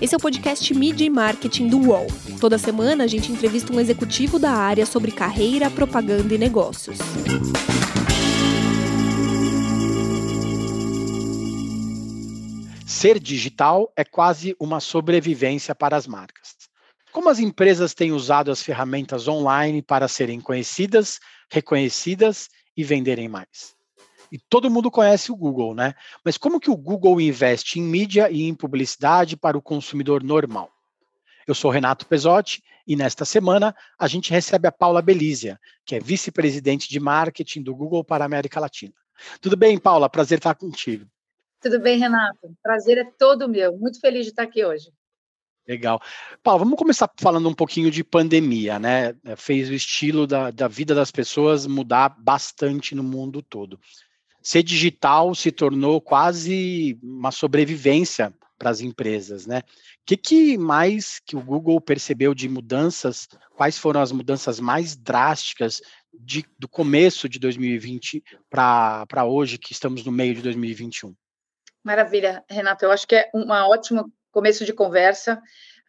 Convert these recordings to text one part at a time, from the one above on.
Esse é o podcast Mídia e Marketing do UOL. Toda semana a gente entrevista um executivo da área sobre carreira, propaganda e negócios. Ser digital é quase uma sobrevivência para as marcas. Como as empresas têm usado as ferramentas online para serem conhecidas, reconhecidas e venderem mais? E todo mundo conhece o Google, né? Mas como que o Google investe em mídia e em publicidade para o consumidor normal? Eu sou Renato Pesotti e nesta semana a gente recebe a Paula Belízia, que é vice-presidente de marketing do Google para a América Latina. Tudo bem, Paula? Prazer estar contigo. Tudo bem, Renato. Prazer é todo meu. Muito feliz de estar aqui hoje. Legal. Paulo, vamos começar falando um pouquinho de pandemia, né? Fez o estilo da, da vida das pessoas mudar bastante no mundo todo ser digital se tornou quase uma sobrevivência para as empresas, né? O que, que, mais que o Google percebeu de mudanças? Quais foram as mudanças mais drásticas de, do começo de 2020 para hoje, que estamos no meio de 2021? Maravilha, Renato. Eu acho que é um ótimo começo de conversa.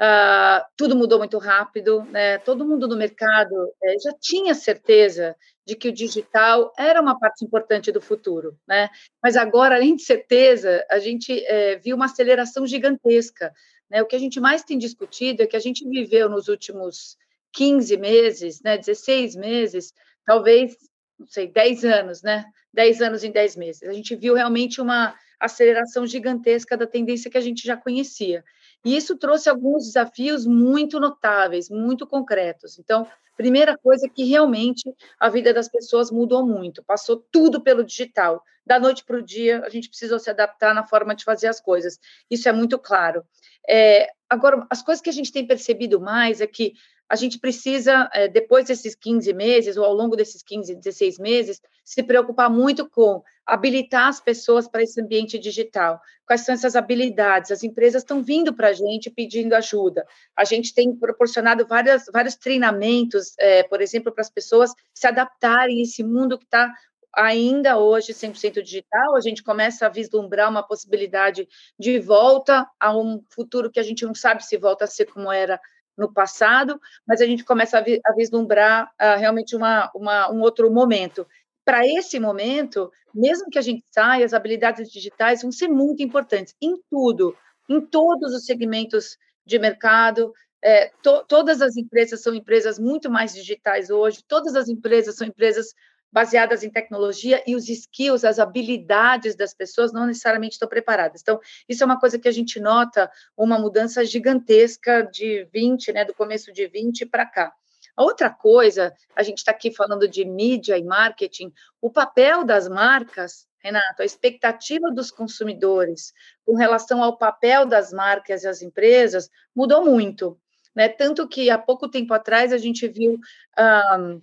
Uh, tudo mudou muito rápido, né? todo mundo no mercado é, já tinha certeza de que o digital era uma parte importante do futuro, né? mas agora, além de certeza, a gente é, viu uma aceleração gigantesca. Né? O que a gente mais tem discutido é que a gente viveu nos últimos 15 meses, né, 16 meses, talvez, não sei, 10 anos, né? 10 anos em 10 meses. A gente viu realmente uma aceleração gigantesca da tendência que a gente já conhecia. E isso trouxe alguns desafios muito notáveis, muito concretos. Então, primeira coisa é que realmente a vida das pessoas mudou muito, passou tudo pelo digital. Da noite para o dia, a gente precisou se adaptar na forma de fazer as coisas. Isso é muito claro. É, agora, as coisas que a gente tem percebido mais é que a gente precisa, eh, depois desses 15 meses, ou ao longo desses 15, 16 meses, se preocupar muito com habilitar as pessoas para esse ambiente digital. Quais são essas habilidades? As empresas estão vindo para a gente pedindo ajuda. A gente tem proporcionado várias, vários treinamentos, é, por exemplo, para as pessoas se adaptarem a esse mundo que está ainda hoje 100% digital, a gente começa a vislumbrar uma possibilidade de volta a um futuro que a gente não sabe se volta a ser como era no passado, mas a gente começa a, vi, a vislumbrar uh, realmente uma, uma, um outro momento. Para esse momento, mesmo que a gente saia, as habilidades digitais vão ser muito importantes em tudo, em todos os segmentos de mercado. É, to, todas as empresas são empresas muito mais digitais hoje, todas as empresas são empresas baseadas em tecnologia e os skills, as habilidades das pessoas não necessariamente estão preparadas. Então, isso é uma coisa que a gente nota uma mudança gigantesca de 20, né, do começo de 20 para cá. A outra coisa, a gente está aqui falando de mídia e marketing, o papel das marcas, Renato, a expectativa dos consumidores com relação ao papel das marcas e as empresas mudou muito. Né? Tanto que há pouco tempo atrás a gente viu um,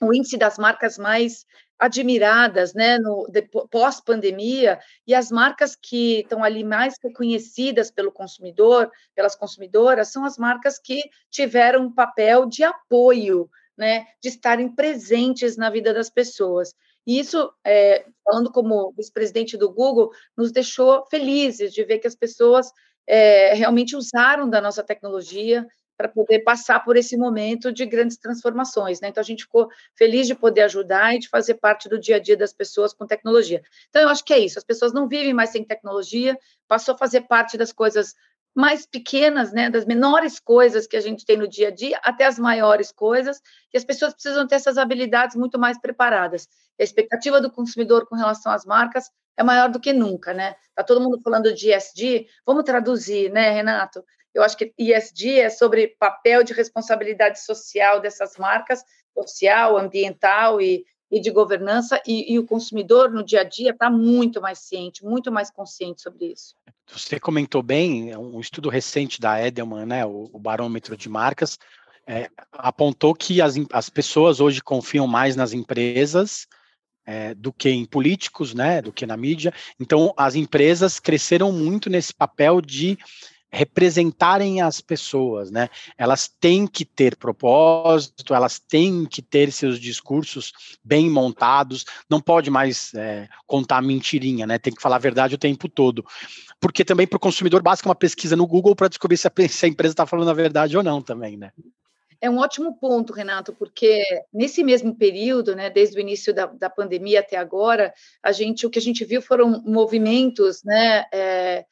o índice das marcas mais admiradas, né, no pós-pandemia, e as marcas que estão ali mais reconhecidas pelo consumidor, pelas consumidoras, são as marcas que tiveram um papel de apoio, né, de estarem presentes na vida das pessoas. E isso, é, falando como vice-presidente do Google, nos deixou felizes de ver que as pessoas é, realmente usaram da nossa tecnologia, para poder passar por esse momento de grandes transformações, né? Então a gente ficou feliz de poder ajudar e de fazer parte do dia a dia das pessoas com tecnologia. Então eu acho que é isso, as pessoas não vivem mais sem tecnologia, passou a fazer parte das coisas mais pequenas, né, das menores coisas que a gente tem no dia a dia até as maiores coisas, e as pessoas precisam ter essas habilidades muito mais preparadas. A expectativa do consumidor com relação às marcas é maior do que nunca, né? Tá todo mundo falando de ESG, vamos traduzir, né, Renato? Eu acho que ESG é sobre papel de responsabilidade social dessas marcas, social, ambiental e, e de governança, e, e, o consumidor no dia a dia está muito mais ciente, muito mais consciente sobre isso. Você comentou bem, é um estudo recente da Edelman, né, o, o barômetro de marcas, é, apontou que as, as pessoas hoje confiam mais nas empresas é, do que em políticos, né, do que na mídia. Então, as empresas cresceram muito nesse papel de representarem as pessoas, né? Elas têm que ter propósito, elas têm que ter seus discursos bem montados, não pode mais é, contar mentirinha, né? Tem que falar a verdade o tempo todo. Porque também para o consumidor basta uma pesquisa no Google para descobrir se a, se a empresa está falando a verdade ou não também, né? É um ótimo ponto, Renato, porque nesse mesmo período, né, desde o início da, da pandemia até agora, a gente, o que a gente viu foram movimentos, né, é,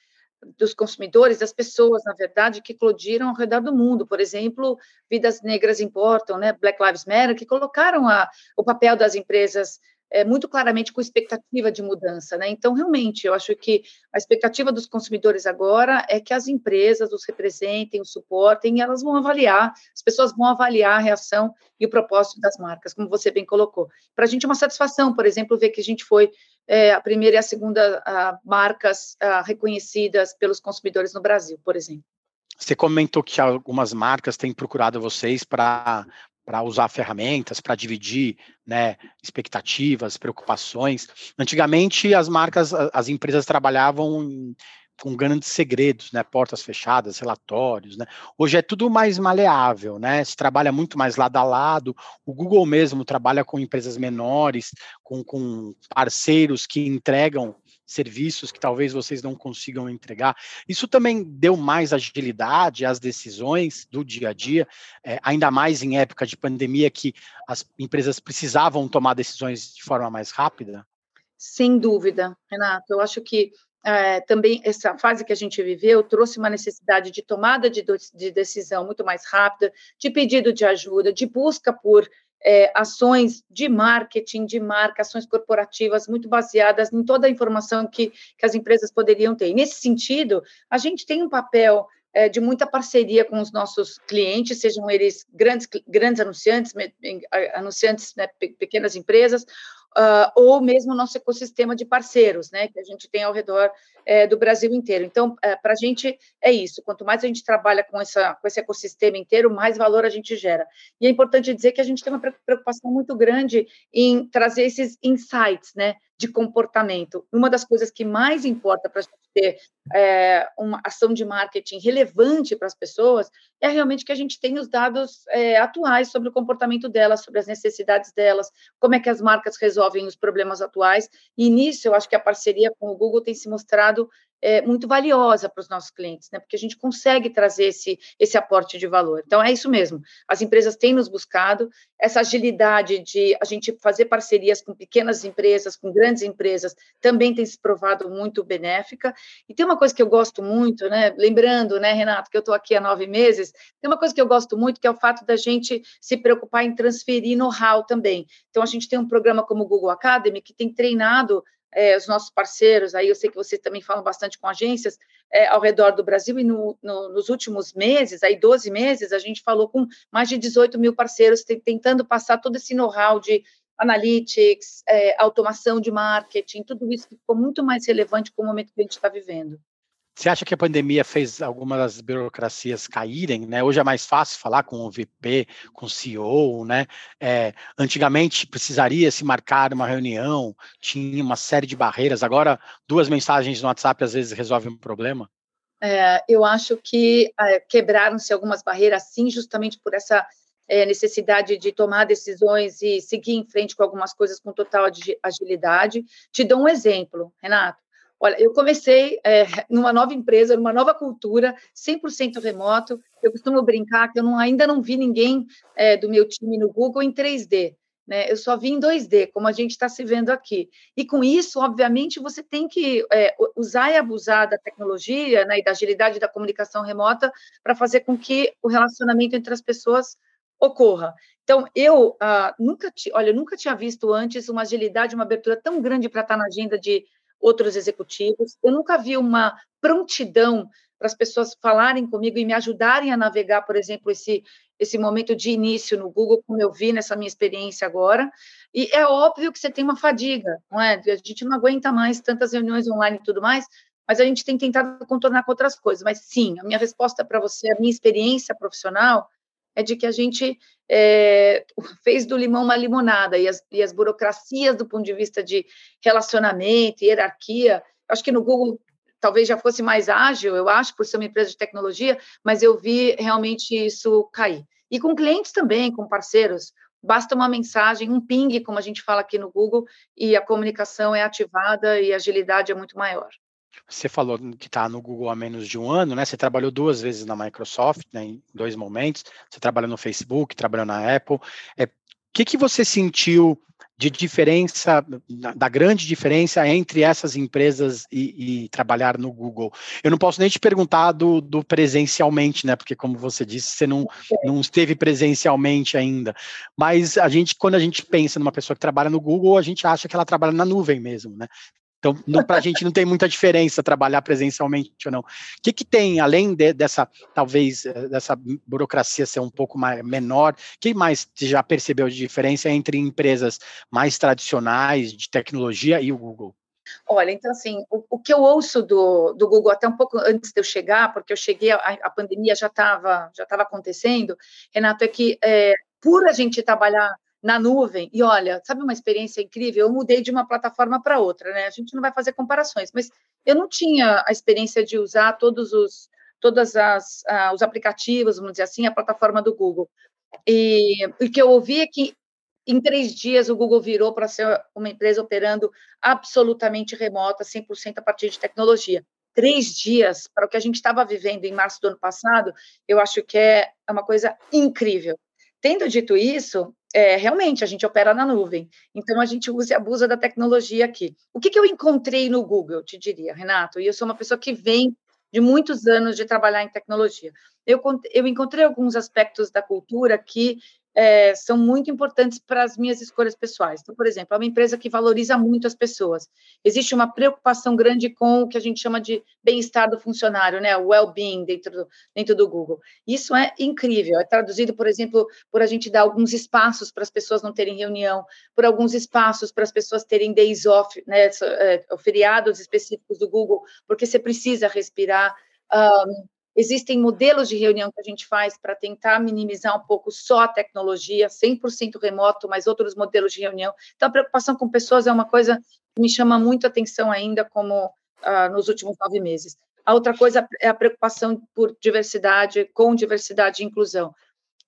dos consumidores, das pessoas, na verdade, que eclodiram ao redor do mundo. Por exemplo, Vidas Negras Importam, né, Black Lives Matter, que colocaram a, o papel das empresas é, muito claramente com expectativa de mudança. Né? Então, realmente, eu acho que a expectativa dos consumidores agora é que as empresas os representem, os suportem, e elas vão avaliar, as pessoas vão avaliar a reação e o propósito das marcas, como você bem colocou. Para a gente é uma satisfação, por exemplo, ver que a gente foi é, a primeira e a segunda a, marcas a, reconhecidas pelos consumidores no Brasil, por exemplo. Você comentou que algumas marcas têm procurado vocês para para usar ferramentas, para dividir né, expectativas, preocupações. Antigamente, as marcas, as empresas trabalhavam com grandes segredos, né, portas fechadas, relatórios, né. Hoje é tudo mais maleável, né, se trabalha muito mais lado a lado. O Google mesmo trabalha com empresas menores, com, com parceiros que entregam serviços que talvez vocês não consigam entregar. Isso também deu mais agilidade às decisões do dia a dia, é, ainda mais em época de pandemia que as empresas precisavam tomar decisões de forma mais rápida? Sem dúvida, Renato. Eu acho que é, também essa fase que a gente viveu trouxe uma necessidade de tomada de, de decisão muito mais rápida, de pedido de ajuda, de busca por é, ações de marketing, de marca, ações corporativas muito baseadas em toda a informação que, que as empresas poderiam ter. E nesse sentido, a gente tem um papel é, de muita parceria com os nossos clientes, sejam eles grandes, grandes anunciantes, anunciantes, né, pequenas empresas, uh, ou mesmo nosso ecossistema de parceiros, né, que a gente tem ao redor é, do Brasil inteiro. Então, é, para a gente é isso. Quanto mais a gente trabalha com, essa, com esse ecossistema inteiro, mais valor a gente gera. E é importante dizer que a gente tem uma preocupação muito grande em trazer esses insights, né, de comportamento. Uma das coisas que mais importa para a gente ter é, uma ação de marketing relevante para as pessoas é realmente que a gente tenha os dados é, atuais sobre o comportamento delas, sobre as necessidades delas, como é que as marcas resolvem os problemas atuais. E nisso, eu acho que a parceria com o Google tem se mostrado é, muito valiosa para os nossos clientes, né? Porque a gente consegue trazer esse, esse aporte de valor. Então, é isso mesmo. As empresas têm nos buscado essa agilidade de a gente fazer parcerias com pequenas empresas, com grandes empresas, também tem se provado muito benéfica. E tem uma coisa que eu gosto muito, né? Lembrando, né, Renato, que eu estou aqui há nove meses, tem uma coisa que eu gosto muito, que é o fato da gente se preocupar em transferir know-how também. Então, a gente tem um programa como o Google Academy, que tem treinado é, os nossos parceiros, aí eu sei que vocês também falam bastante com agências é, ao redor do Brasil, e no, no, nos últimos meses, aí 12 meses, a gente falou com mais de 18 mil parceiros, tentando passar todo esse know-how de analytics, é, automação de marketing, tudo isso que ficou muito mais relevante com o momento que a gente está vivendo. Você acha que a pandemia fez algumas das burocracias caírem? Né? Hoje é mais fácil falar com o VP, com o CEO, né? É, antigamente precisaria se marcar uma reunião, tinha uma série de barreiras. Agora, duas mensagens no WhatsApp às vezes resolvem um problema. É, eu acho que é, quebraram-se algumas barreiras, sim, justamente por essa é, necessidade de tomar decisões e seguir em frente com algumas coisas com total agilidade. Te dou um exemplo, Renato. Olha, eu comecei é, numa nova empresa, numa nova cultura, 100% remoto. Eu costumo brincar que eu não, ainda não vi ninguém é, do meu time no Google em 3D. Né? Eu só vi em 2D, como a gente está se vendo aqui. E com isso, obviamente, você tem que é, usar e abusar da tecnologia né, e da agilidade da comunicação remota para fazer com que o relacionamento entre as pessoas ocorra. Então, eu ah, nunca, olha, eu nunca tinha visto antes uma agilidade, uma abertura tão grande para estar na agenda de outros executivos. Eu nunca vi uma prontidão para as pessoas falarem comigo e me ajudarem a navegar, por exemplo, esse esse momento de início no Google, como eu vi nessa minha experiência agora. E é óbvio que você tem uma fadiga, não é? A gente não aguenta mais tantas reuniões online e tudo mais, mas a gente tem tentado contornar com outras coisas. Mas sim, a minha resposta para você, a minha experiência profissional é de que a gente é, fez do limão uma limonada e as, e as burocracias do ponto de vista de relacionamento, hierarquia, acho que no Google talvez já fosse mais ágil, eu acho, por ser uma empresa de tecnologia, mas eu vi realmente isso cair. E com clientes também, com parceiros, basta uma mensagem, um ping, como a gente fala aqui no Google, e a comunicação é ativada e a agilidade é muito maior. Você falou que está no Google há menos de um ano, né? Você trabalhou duas vezes na Microsoft, né, em dois momentos. Você trabalhou no Facebook, trabalhou na Apple. É, o que, que você sentiu de diferença, da grande diferença entre essas empresas e, e, trabalhar no Google. Eu não posso nem te perguntar do, do, presencialmente, né? Porque, como você disse, você não, não esteve presencialmente ainda. Mas a gente, quando a gente pensa numa pessoa que trabalha no Google, a gente acha que ela trabalha na nuvem mesmo, né? Então, para a gente não tem muita diferença trabalhar presencialmente ou não. O que, que tem, além de, dessa, talvez, eh, dessa burocracia ser um pouco mais, menor, que mais você já percebeu de diferença entre empresas mais tradicionais de tecnologia e o Google? Olha, então, assim, o, o, que eu ouço do, do Google até um pouco antes de eu chegar, porque eu cheguei, a, a pandemia já estava já tava acontecendo, Renato, é que é, por a gente trabalhar na nuvem. E olha, sabe uma experiência incrível? Eu mudei de uma plataforma para outra, né? A gente não vai fazer comparações, mas eu não tinha a experiência de usar todos os todas as uh, os aplicativos, vamos dizer assim, a plataforma do Google. E o que eu ouvi é que em três dias o Google virou para ser uma empresa operando absolutamente remota, 100% a partir de tecnologia. Três dias para o que a gente estava vivendo em março do ano passado, eu acho que é uma coisa incrível. Tendo dito isso, é, realmente a gente opera na nuvem, então a gente usa e abusa da tecnologia aqui. O que, que eu encontrei no Google, te diria, Renato? E eu sou uma pessoa que vem de muitos anos de trabalhar em tecnologia. Eu, eu encontrei alguns aspectos da cultura que é, são muito importantes para as minhas escolhas pessoais. Então, por exemplo, é uma empresa que valoriza muito as pessoas. Existe uma preocupação grande com o que a gente chama de bem-estar do funcionário, né? O well-being dentro do, dentro do Google. Isso é incrível. É traduzido, por exemplo, por a gente dar alguns espaços para as pessoas não terem reunião, por alguns espaços para as pessoas terem days off, né? É, feriados específicos do Google, porque você precisa respirar. Um, Existem modelos de reunião que a gente faz para tentar minimizar um pouco só a tecnologia, 100% remoto, mas outros modelos de reunião. Então, a preocupação com pessoas é uma coisa que me chama muito atenção ainda, como ah, nos últimos nove meses. A outra coisa é a preocupação por diversidade, com diversidade e inclusão.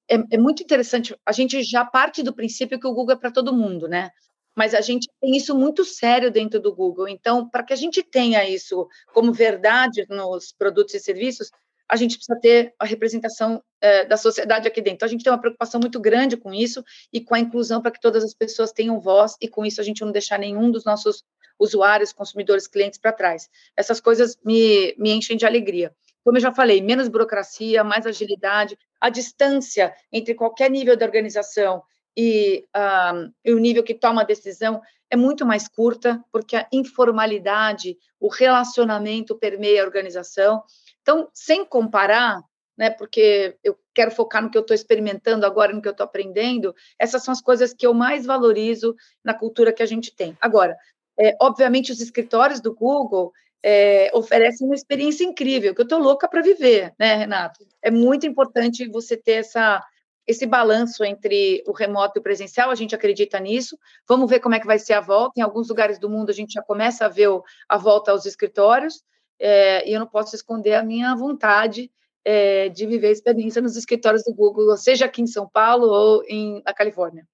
É, é muito interessante, a gente já parte do princípio que o Google é para todo mundo, né? mas a gente tem isso muito sério dentro do Google. Então, para que a gente tenha isso como verdade nos produtos e serviços, a gente precisa ter a representação é, da sociedade aqui dentro. Então, a gente tem uma preocupação muito grande com isso e com a inclusão para que todas as pessoas tenham voz e com isso a gente não deixar nenhum dos nossos usuários, consumidores, clientes para trás. Essas coisas me, me enchem de alegria. Como eu já falei, menos burocracia, mais agilidade, a distância entre qualquer nível da organização e, um, e o nível que toma a decisão é muito mais curta, porque a informalidade, o relacionamento permeia a organização então, sem comparar, né, porque eu quero focar no que eu estou experimentando agora, no que eu estou aprendendo, essas são as coisas que eu mais valorizo na cultura que a gente tem. Agora, é, obviamente, os escritórios do Google é, oferecem uma experiência incrível, que eu estou louca para viver, né, Renato? É muito importante você ter essa, esse balanço entre o remoto e o presencial, a gente acredita nisso. Vamos ver como é que vai ser a volta. Em alguns lugares do mundo, a gente já começa a ver a volta aos escritórios é, e eu não posso esconder a minha vontade é, de viver a experiência nos escritórios do Google, seja aqui em São Paulo ou em, na Califórnia,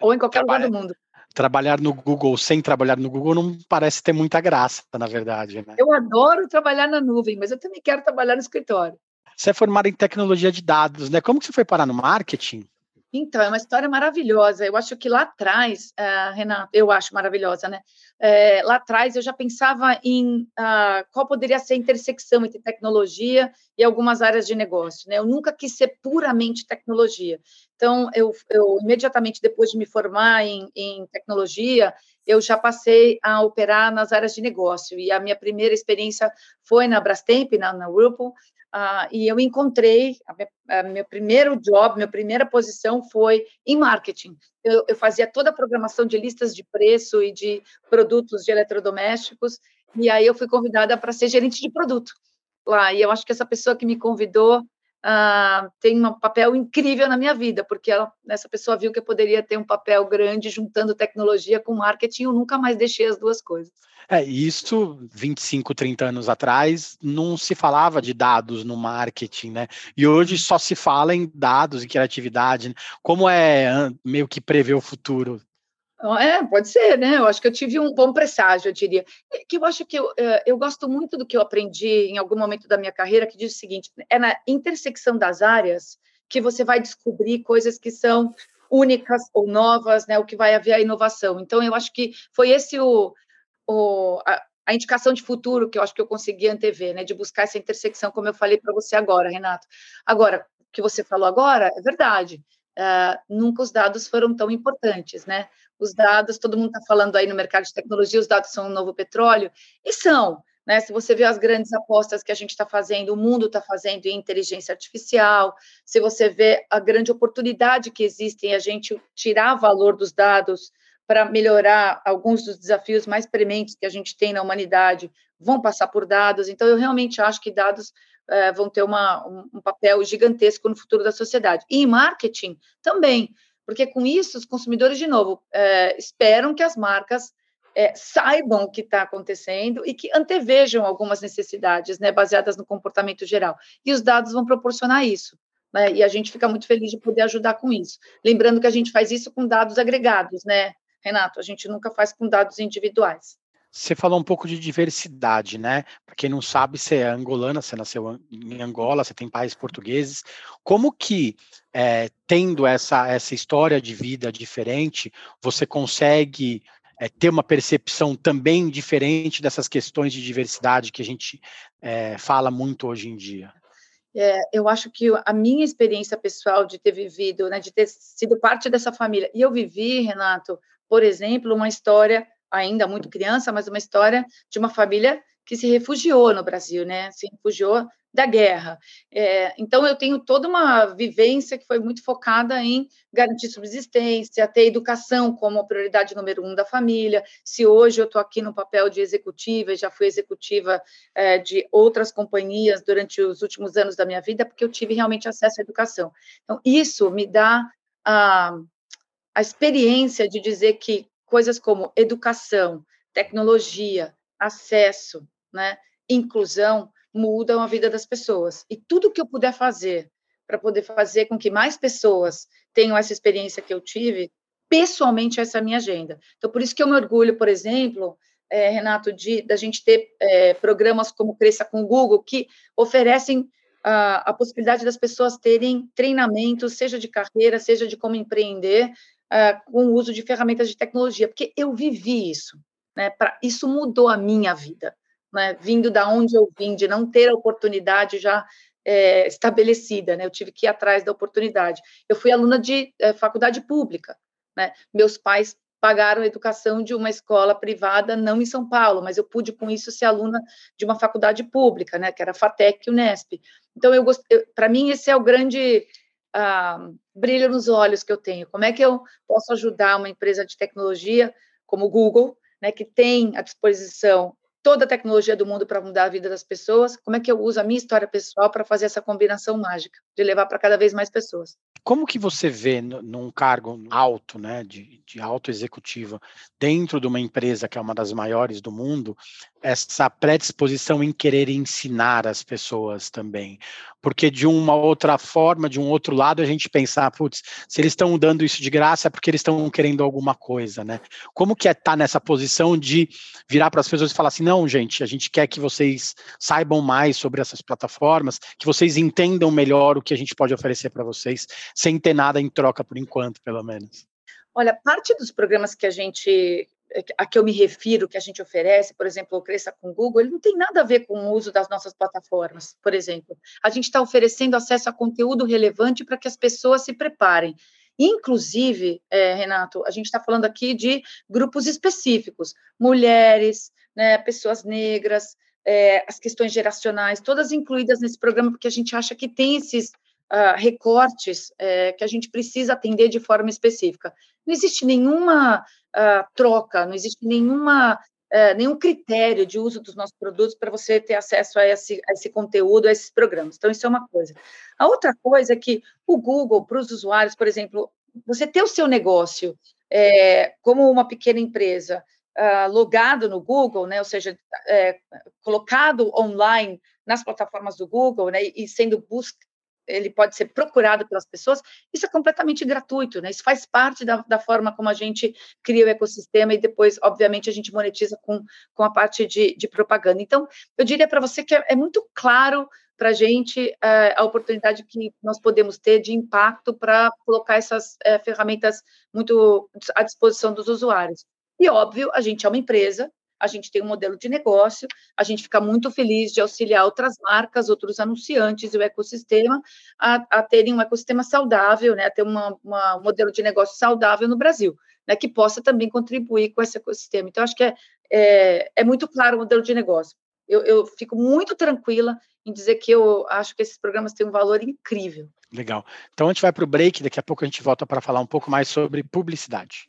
ou em qualquer Trabalha, lugar do mundo. Trabalhar no Google sem trabalhar no Google não parece ter muita graça, na verdade. Né? Eu adoro trabalhar na nuvem, mas eu também quero trabalhar no escritório. Você é formado em tecnologia de dados, né? Como que você foi parar no marketing? Então, é uma história maravilhosa. Eu acho que lá atrás, uh, Renato, eu acho maravilhosa, né? Uh, lá atrás eu já pensava em uh, qual poderia ser a intersecção entre tecnologia e algumas áreas de negócio, né? Eu nunca quis ser puramente tecnologia. Então, eu, eu imediatamente depois de me formar em, em tecnologia, eu já passei a operar nas áreas de negócio. E a minha primeira experiência foi na Brastemp, na, na Whirlpool, Uh, e eu encontrei, a minha, a meu primeiro job, minha primeira posição foi em marketing. Eu, eu, fazia toda a programação de listas de preço e de produtos de eletrodomésticos, e aí eu fui convidada para ser gerente de produto lá. E eu acho que essa pessoa que me convidou uh, tem um papel incrível na minha vida, porque ela, essa pessoa viu que eu poderia ter um papel grande juntando tecnologia com marketing, eu nunca mais deixei as duas coisas. É, isso 25, 30 anos atrás não se falava de dados no marketing, né? E hoje só se fala em dados e criatividade. Né? Como é meio que prever o futuro? É, pode ser, né? Eu acho que eu tive um bom presságio, eu diria. Que eu acho que eu, eh, eu gosto muito do que eu aprendi em algum momento da minha carreira, que diz o seguinte: é na intersecção das áreas que você vai descobrir coisas que são únicas ou novas, né? O que vai haver a inovação. Então, eu acho que foi esse o, o, a, a, indicação de futuro que eu acho que eu consegui antever, né, de buscar essa intersecção, como eu falei para você agora, Renato. Agora, o que você falou agora é verdade. Uh, nunca os dados foram tão importantes, né? Os dados, todo mundo está falando aí no mercado de tecnologia, os dados são o um novo petróleo, e são, né? Se você vê as grandes apostas que a gente está fazendo, o mundo está fazendo em inteligência artificial, se você vê a grande oportunidade que existe em a gente tirar valor dos dados para melhorar alguns dos desafios mais prementes que a gente tem na humanidade, vão passar por dados. Então, eu realmente acho que dados é, vão ter uma, um, um, papel gigantesco no futuro da sociedade. E em marketing também, porque com isso os consumidores, de novo, é, esperam que as marcas é, saibam o que está acontecendo e que antevejam algumas necessidades, né, baseadas no comportamento geral. E os dados vão proporcionar isso. Né, e a gente fica muito feliz de poder ajudar com isso. Lembrando que a gente faz isso com dados agregados, né? Renato, a gente nunca faz com dados individuais. Você falou um pouco de diversidade, né? Para quem não sabe, você é angolana, você nasceu em Angola, você tem pais portugueses. Como que, é, tendo essa, essa história de vida diferente, você consegue é, ter uma percepção também diferente dessas questões de diversidade que a gente é, fala muito hoje em dia? É, eu acho que a minha experiência pessoal de ter vivido, né, de ter sido parte dessa família, e eu vivi, Renato, por exemplo, uma história ainda muito criança, mas uma história de uma família que se refugiou no Brasil, né? Se refugiou da guerra. É, então, eu tenho toda uma vivência que foi muito focada em garantir subsistência, ter educação como prioridade número um da família. Se hoje eu estou aqui no papel de executiva, já fui executiva é, de outras companhias durante os últimos anos da minha vida, porque eu tive realmente acesso à educação. Então, isso me dá a, a experiência de dizer que coisas como educação, tecnologia, acesso, né, inclusão mudam a vida das pessoas. E tudo que eu puder fazer para poder fazer com que mais pessoas tenham essa experiência que eu tive, pessoalmente essa é a minha agenda. Então, por isso que eu me orgulho, por exemplo, é, Renato, de da gente ter é, programas como Cresça com Google, que oferecem a, a possibilidade das pessoas terem treinamentos, seja de carreira, seja de como empreender, uh, com o uso de ferramentas de tecnologia, porque eu vivi isso, né? Pra, isso mudou a minha vida, né? Vindo da onde eu vim, de não ter a oportunidade já é, estabelecida, né? Eu tive que ir atrás da oportunidade. Eu fui aluna de é, faculdade pública, né? Meus pais pagaram a educação de uma escola privada, não em São Paulo, mas eu pude com isso ser aluna de uma faculdade pública, né, que era a FATEC e Unesp. Então eu, eu para mim esse é o grande ah, brilho nos olhos que eu tenho. Como é que eu posso ajudar uma empresa de tecnologia como o Google, né, que tem à disposição toda a tecnologia do mundo para mudar a vida das pessoas, como é que eu uso a minha história pessoal para fazer essa combinação mágica, de levar para cada vez mais pessoas? Como que você vê num cargo alto, né, de, de alto executiva, dentro de uma empresa que é uma das maiores do mundo, essa predisposição em querer ensinar as pessoas também? Porque de uma outra forma, de um outro lado, a gente pensar, ah, putz, se eles estão dando isso de graça é porque eles estão querendo alguma coisa, né? Como que é estar tá nessa posição de virar para as pessoas e falar assim, não, gente, a gente quer que vocês saibam mais sobre essas plataformas, que vocês entendam melhor o que a gente pode oferecer para vocês, sem ter nada em troca por enquanto, pelo menos. Olha, parte dos programas que a gente a que eu me refiro, que a gente oferece, por exemplo, o Cresça com Google, ele não tem nada a ver com o uso das nossas plataformas, por exemplo. A gente está oferecendo acesso a conteúdo relevante para que as pessoas se preparem. Inclusive, é, Renato, a gente está falando aqui de grupos específicos, mulheres, né, pessoas negras, é, as questões geracionais, todas incluídas nesse programa, porque a gente acha que tem esses uh, recortes é, que a gente precisa atender de forma específica. Não existe nenhuma uh, troca, não existe nenhuma é, nenhum critério de uso dos nossos produtos para você ter acesso a esse, a esse conteúdo, a esses programas. Então, isso é uma coisa. A outra coisa é que o Google, para os usuários, por exemplo, você ter o seu negócio é, como uma pequena empresa, uh, logado no Google, né, ou seja, é, colocado online nas plataformas do Google, né, e sendo busca, ele pode ser procurado pelas pessoas, isso é completamente gratuito, né? Isso faz parte da, da, forma como a gente cria o ecossistema e depois, obviamente, a gente monetiza com, com a parte de, de propaganda. Então, eu diria para você que é, é, muito claro para a gente é, a oportunidade que nós podemos ter de impacto para colocar essas é, ferramentas muito à disposição dos usuários. E, óbvio, a gente é uma empresa, a gente tem um modelo de negócio, a gente fica muito feliz de auxiliar outras marcas, outros anunciantes e o ecossistema a, a terem um ecossistema saudável, né, a ter uma, uma, um modelo de negócio saudável no Brasil, né, que possa também contribuir com esse ecossistema. Então, acho que é, é, é muito claro o modelo de negócio. Eu, eu fico muito tranquila em dizer que eu acho que esses programas têm um valor incrível. Legal. Então, a gente vai para o break, daqui a pouco a gente volta para falar um pouco mais sobre publicidade.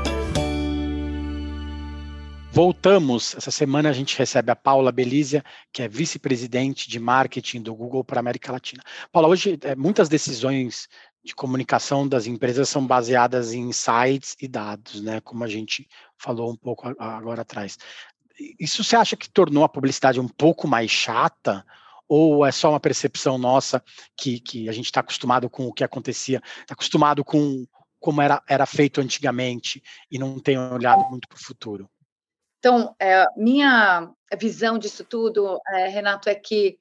Voltamos. Essa semana a gente recebe a Paula Belízia, que é vice-presidente de marketing do Google para a América Latina. Paula, hoje é, muitas decisões de comunicação das empresas são baseadas em insights e dados, né? Como a gente falou um pouco agora atrás. Isso você acha que tornou a publicidade um pouco mais chata? Ou é só uma percepção nossa que, que a gente está acostumado com o que acontecia, está acostumado com como era, era feito antigamente e não tem olhado muito para o futuro? Então, é, minha visão disso tudo, é, Renato, é que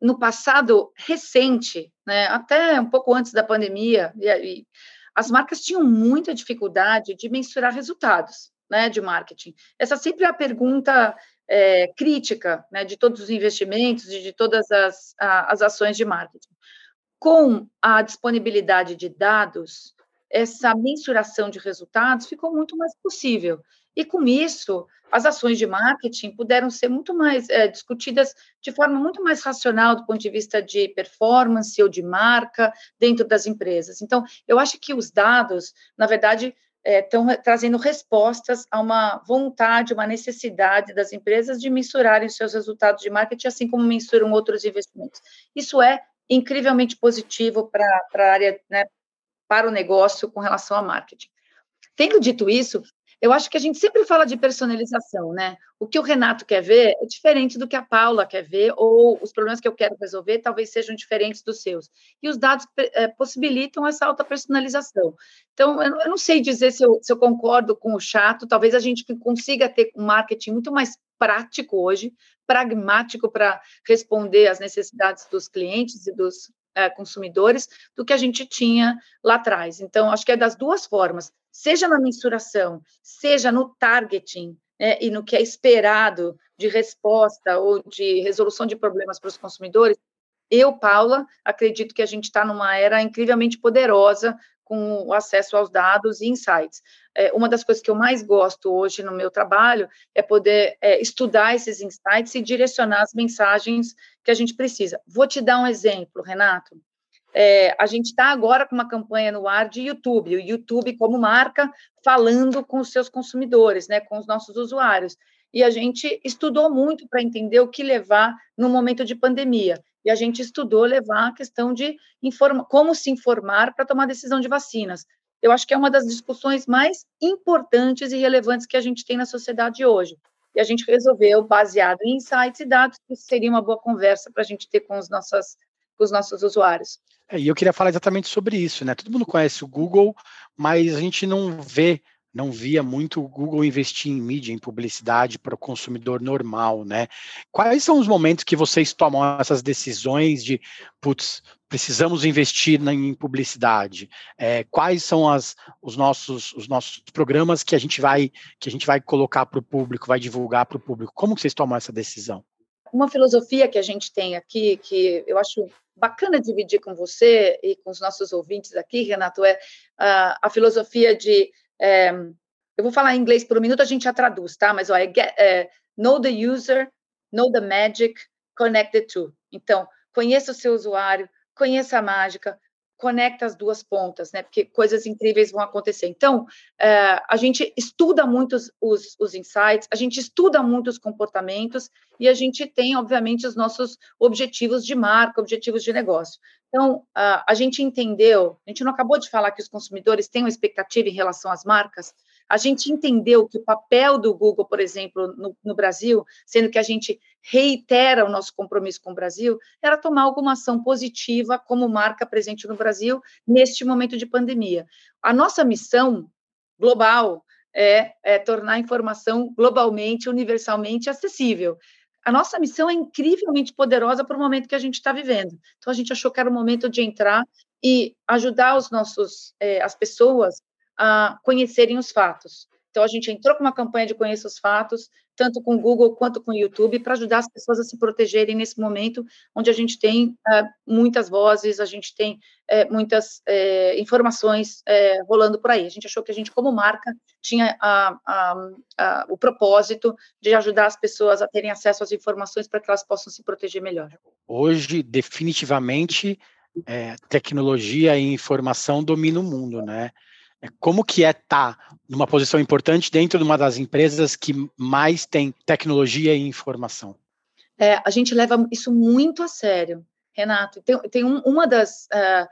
no passado recente, né, até um pouco antes da pandemia, e, e, as marcas tinham muita dificuldade de mensurar resultados né, de marketing. Essa sempre é a pergunta é, crítica né, de todos os investimentos e de todas as, a, as ações de marketing. Com a disponibilidade de dados, essa mensuração de resultados ficou muito mais possível. E com isso, as ações de marketing puderam ser muito mais é, discutidas de forma muito mais racional do ponto de vista de performance ou de marca dentro das empresas. Então, eu acho que os dados, na verdade, estão é, trazendo respostas a uma vontade, uma necessidade das empresas de mensurarem seus resultados de marketing, assim como mensuram outros investimentos. Isso é incrivelmente positivo para a área, né, para o negócio com relação a marketing. Tendo dito isso, eu acho que a gente sempre fala de personalização, né? O que o Renato quer ver é diferente do que a Paula quer ver, ou os problemas que eu quero resolver talvez sejam diferentes dos seus. E os dados é, possibilitam essa alta personalização. Então, eu, não sei dizer se eu, se eu, concordo com o chato, talvez a gente consiga ter um marketing muito mais prático hoje, pragmático para responder às necessidades dos clientes e dos é, consumidores do que a gente tinha lá atrás. Então, acho que é das duas formas, seja na mensuração, seja no targeting né, e no que é esperado de resposta ou de resolução de problemas para os consumidores. Eu, Paula, acredito que a gente está numa era incrivelmente poderosa com o acesso aos dados e insights. É, uma das coisas que eu mais gosto hoje no meu trabalho é poder é, estudar esses insights e direcionar as mensagens que a gente precisa. Vou te dar um exemplo, Renato. É, a gente está agora com uma campanha no ar de YouTube, o YouTube como marca falando com os seus consumidores, né, com os nossos usuários. E a gente estudou muito para entender o que levar no momento de pandemia e a gente estudou levar a questão de informa, como se informar para tomar decisão de vacinas. Eu acho que é uma das discussões mais importantes e relevantes que a gente tem na sociedade hoje. E a gente resolveu, baseado em insights e dados, que seria uma boa conversa para a gente ter com os, nossas, com os nossos usuários. É, e eu queria falar exatamente sobre isso, né? Todo mundo conhece o Google, mas a gente não vê não via muito o Google investir em mídia, em publicidade para o consumidor normal, né? Quais são os momentos que vocês tomam essas decisões de, putz, precisamos investir em publicidade? É, quais são as, os, nossos, os nossos programas que a gente vai que a gente vai colocar para o público, vai divulgar para o público? Como vocês tomam essa decisão? Uma filosofia que a gente tem aqui, que eu acho bacana dividir com você e com os nossos ouvintes aqui, Renato, é uh, a filosofia de é, eu vou falar em inglês por um minuto, a gente já traduz, tá? Mas ó, é, get, é know the user, know the magic, connect the two. Então, conheça o seu usuário, conheça a mágica, conecta as duas pontas, né? Porque coisas incríveis vão acontecer. Então, é, a gente estuda muito os, os, os, insights, a gente estuda muito os comportamentos e a gente tem, obviamente, os nossos objetivos de marca, objetivos de negócio. Então, a, a gente entendeu, a gente não acabou de falar que os consumidores têm uma expectativa em relação às marcas, a gente entendeu que o papel do Google, por exemplo, no, no, Brasil, sendo que a gente reitera o nosso compromisso com o Brasil, era tomar alguma ação positiva como marca presente no Brasil neste momento de pandemia. A nossa missão global é, é tornar a informação globalmente, universalmente acessível a nossa missão é incrivelmente poderosa para o momento que a gente está vivendo. Então, a gente achou que era o momento de entrar e ajudar os nossos, é, as pessoas a conhecerem os fatos. Então, a gente entrou com uma campanha de Conheça os Fatos, tanto com o Google quanto com o YouTube, para ajudar as pessoas a se protegerem nesse momento onde a gente tem uh, muitas vozes, a gente tem uh, muitas uh, informações rolando por aí. A gente achou que a gente, como marca, tinha o propósito de ajudar as pessoas a terem acesso às informações para que elas possam se proteger melhor. Hoje, definitivamente, tecnologia e informação dominam o mundo, né? É, como que é estar tá numa posição importante dentro de uma das empresas que mais tem tecnologia e informação? É, a gente leva isso muito a sério, Renato. Tem, tem um, uma das uh,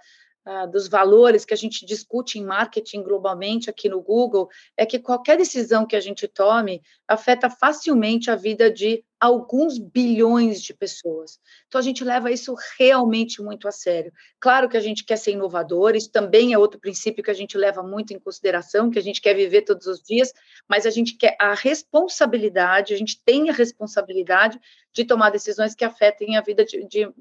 uh, dos valores que a gente discute em marketing globalmente aqui no Google é que qualquer decisão que a gente tome afeta facilmente a vida de alguns bilhões de pessoas. Então a gente leva isso realmente muito a sério. Claro que a gente quer ser inovador, isso também é outro princípio que a gente leva muito em consideração, que a gente quer viver todos os dias, mas a gente quer a responsabilidade, a gente tem a responsabilidade de tomar decisões que afetem a vida de, de uh,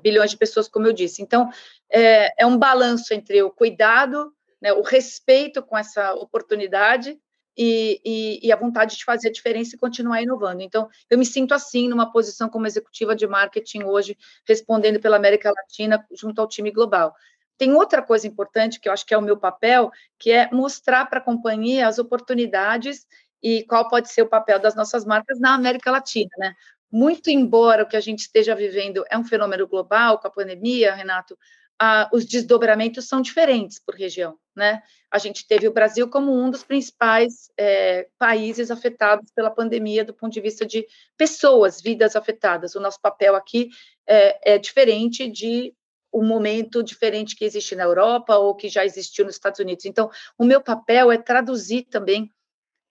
bilhões de pessoas, como eu disse. Então é, é um balanço entre o cuidado, né, o respeito com essa oportunidade e, e, e, a vontade de fazer a diferença e continuar inovando. Então, eu me sinto assim, numa posição como executiva de marketing hoje, respondendo pela América Latina junto ao time global. Tem outra coisa importante que eu acho que é o meu papel, que é mostrar para a companhia as oportunidades e qual pode ser o papel das nossas marcas na América Latina, né? Muito embora o que a gente esteja vivendo é um fenômeno global, com a pandemia, Renato, ah, os desdobramentos são diferentes por região, né? A gente teve o Brasil como um dos principais é, países afetados pela pandemia do ponto de vista de pessoas, vidas afetadas. O nosso papel aqui é, é diferente de um momento diferente que existe na Europa ou que já existiu nos Estados Unidos. Então, o meu papel é traduzir também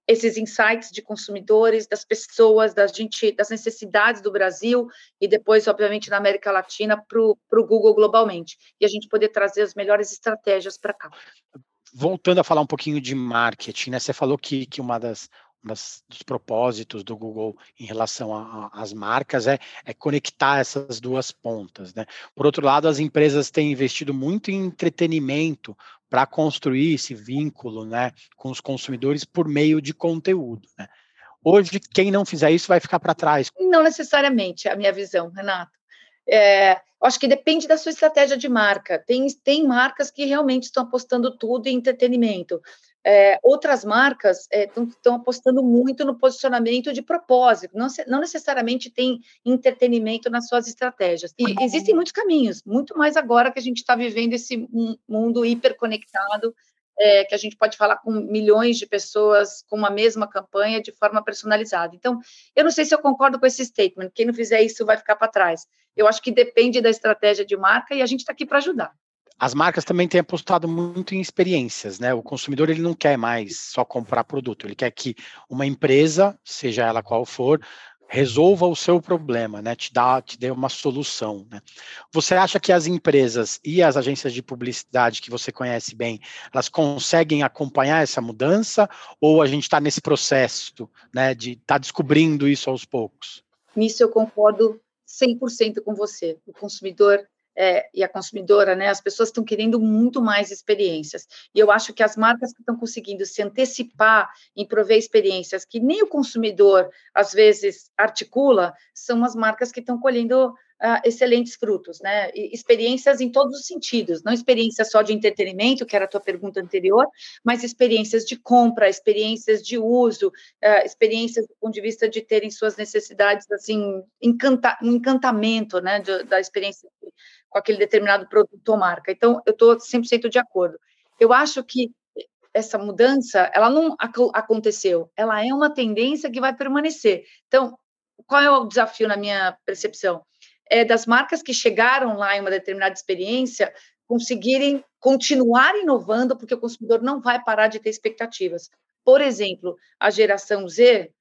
esses insights de consumidores, das pessoas, das, gente, das necessidades do Brasil e depois, obviamente, na América Latina para o Google globalmente. E a gente poder trazer as melhores estratégias para cá. Voltando a falar um pouquinho de marketing, né? Você falou que, que uma das, das, dos propósitos do Google em relação às marcas é, é, conectar essas duas pontas. Né? Por outro lado, as empresas têm investido muito em entretenimento para construir esse vínculo né, com os consumidores por meio de conteúdo. Né? Hoje, quem não fizer isso vai ficar para trás. Não necessariamente, é a minha visão, Renato. É, acho que depende da sua estratégia de marca. Tem, tem marcas que realmente estão apostando tudo em entretenimento. É, outras marcas estão é, apostando muito no posicionamento de propósito, não, não, necessariamente tem entretenimento nas suas estratégias. E existem muitos caminhos, muito mais agora que a gente está vivendo esse mundo hiperconectado, é, que a gente pode falar com milhões de pessoas com uma mesma campanha de forma personalizada. Então, eu não sei se eu concordo com esse statement, quem não fizer isso vai ficar para trás. Eu acho que depende da estratégia de marca e a gente está aqui para ajudar as marcas também têm apostado muito em experiências, né? O consumidor ele não quer mais só comprar produto, ele quer que uma empresa, seja ela qual for, resolva o seu problema, né? Te dá, te dê uma solução. Né? Você acha que as empresas e as agências de publicidade que você conhece bem, elas conseguem acompanhar essa mudança ou a gente está nesse processo, né, de estar tá descobrindo isso aos poucos? Nisso eu concordo 100% com você. O consumidor é, e a consumidora, né, as pessoas estão querendo muito mais experiências. E eu acho que as marcas que estão conseguindo se antecipar em prover experiências que nem o consumidor, às vezes, articula, são as marcas que estão colhendo uh, excelentes frutos, né? E experiências em todos os sentidos, não experiências só de entretenimento, que era a tua pergunta anterior, mas experiências de compra, experiências de uso, uh, experiências do ponto de vista de terem suas necessidades, assim, encanta, um encantamento, né, de, da experiência com aquele determinado produto ou marca. Então, eu estou 100% de acordo. Eu acho que essa mudança, ela não ac aconteceu, ela é uma tendência que vai permanecer. Então, qual é o desafio na minha percepção? É, das marcas que chegaram lá em uma determinada experiência conseguirem continuar inovando, porque o consumidor não vai parar de ter expectativas. Por exemplo, a geração Z,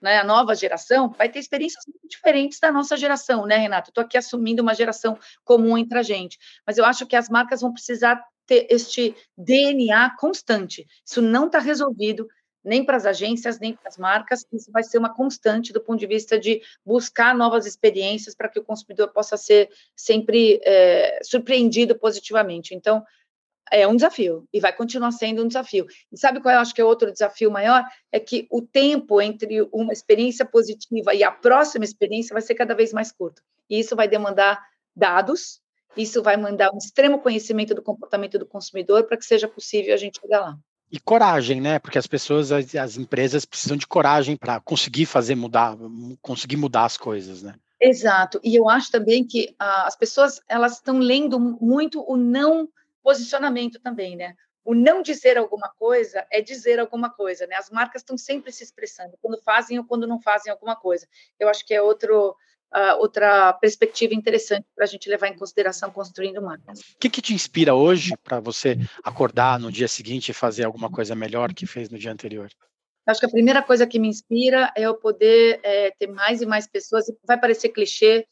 né, a nova geração, vai ter experiências muito diferentes da nossa geração, né, Renato? Estou aqui assumindo uma geração comum entre a gente, mas eu acho que as marcas vão precisar ter este DNA constante. Isso não está resolvido nem para as agências, nem para as marcas. Isso vai ser uma constante do ponto de vista de buscar novas experiências para que o consumidor possa ser sempre é, surpreendido positivamente. Então, é um desafio e vai continuar sendo um desafio. E sabe qual eu acho que é outro desafio maior? É que o tempo entre uma experiência positiva e a próxima experiência vai ser cada vez mais curto. E isso vai demandar dados, isso vai mandar um extremo conhecimento do comportamento do consumidor para que seja possível a gente chegar lá. E coragem, né? Porque as pessoas, as, as empresas precisam de coragem para conseguir fazer mudar, conseguir mudar as coisas, né? Exato. E eu acho também que ah, as pessoas elas estão lendo muito o não posicionamento também, né? O não dizer alguma coisa é dizer alguma coisa, né? As marcas estão sempre se expressando quando fazem ou quando não fazem alguma coisa. Eu acho que é outro uh, outra perspectiva interessante para a gente levar em consideração construindo marcas. O que, que te inspira hoje para você acordar no dia seguinte e fazer alguma coisa melhor que fez no dia anterior? Acho que a primeira coisa que me inspira é eu poder é, ter mais e mais pessoas. Vai parecer clichê,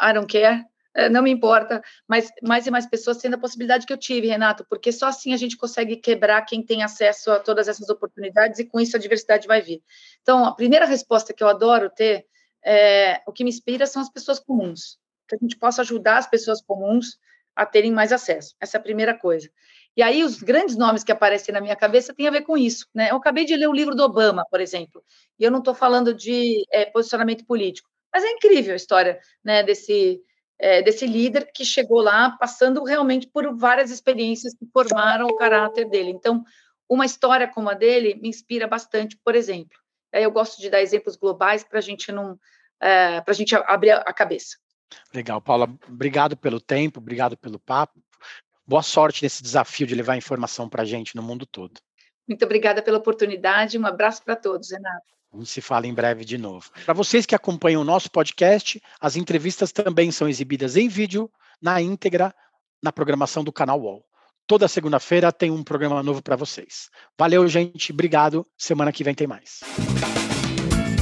I don't care, é, não me importa, mas mais e mais pessoas tendo a possibilidade que eu tive, Renato, porque só assim a gente consegue quebrar quem tem acesso a todas essas oportunidades e com isso a diversidade vai vir. Então, a primeira resposta que eu adoro ter é, o que me inspira são as pessoas comuns, que a gente possa ajudar as pessoas comuns a terem mais acesso. Essa é a primeira coisa. E aí, os grandes nomes que aparecem na minha cabeça têm a ver com isso. Né? Eu acabei de ler o livro do Obama, por exemplo, e eu não estou falando de é, posicionamento político, mas é incrível a história né, desse, é, desse líder que chegou lá passando realmente por várias experiências que formaram o caráter dele. Então, uma história como a dele me inspira bastante, por exemplo. Eu gosto de dar exemplos globais para a gente não, é, para a gente abrir a cabeça. Legal, Paula. Obrigado pelo tempo, obrigado pelo papo. Boa sorte nesse desafio de levar informação para a gente no mundo todo. Muito obrigada pela oportunidade. Um abraço para todos, Renato. A se fala em breve de novo. Para vocês que acompanham o nosso podcast, as entrevistas também são exibidas em vídeo, na íntegra, na programação do canal UOL. Toda segunda-feira tem um programa novo para vocês. Valeu, gente. Obrigado. Semana que vem tem mais.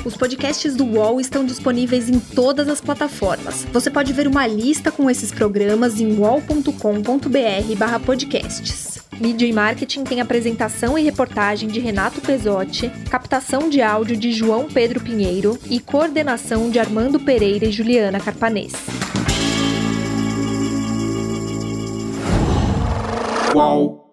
Os podcasts do UOL estão disponíveis em todas as plataformas. Você pode ver uma lista com esses programas em wall.com.br/podcasts. Mídia e Marketing tem apresentação e reportagem de Renato Pesotti, captação de áudio de João Pedro Pinheiro e coordenação de Armando Pereira e Juliana Carpanês. Whoa.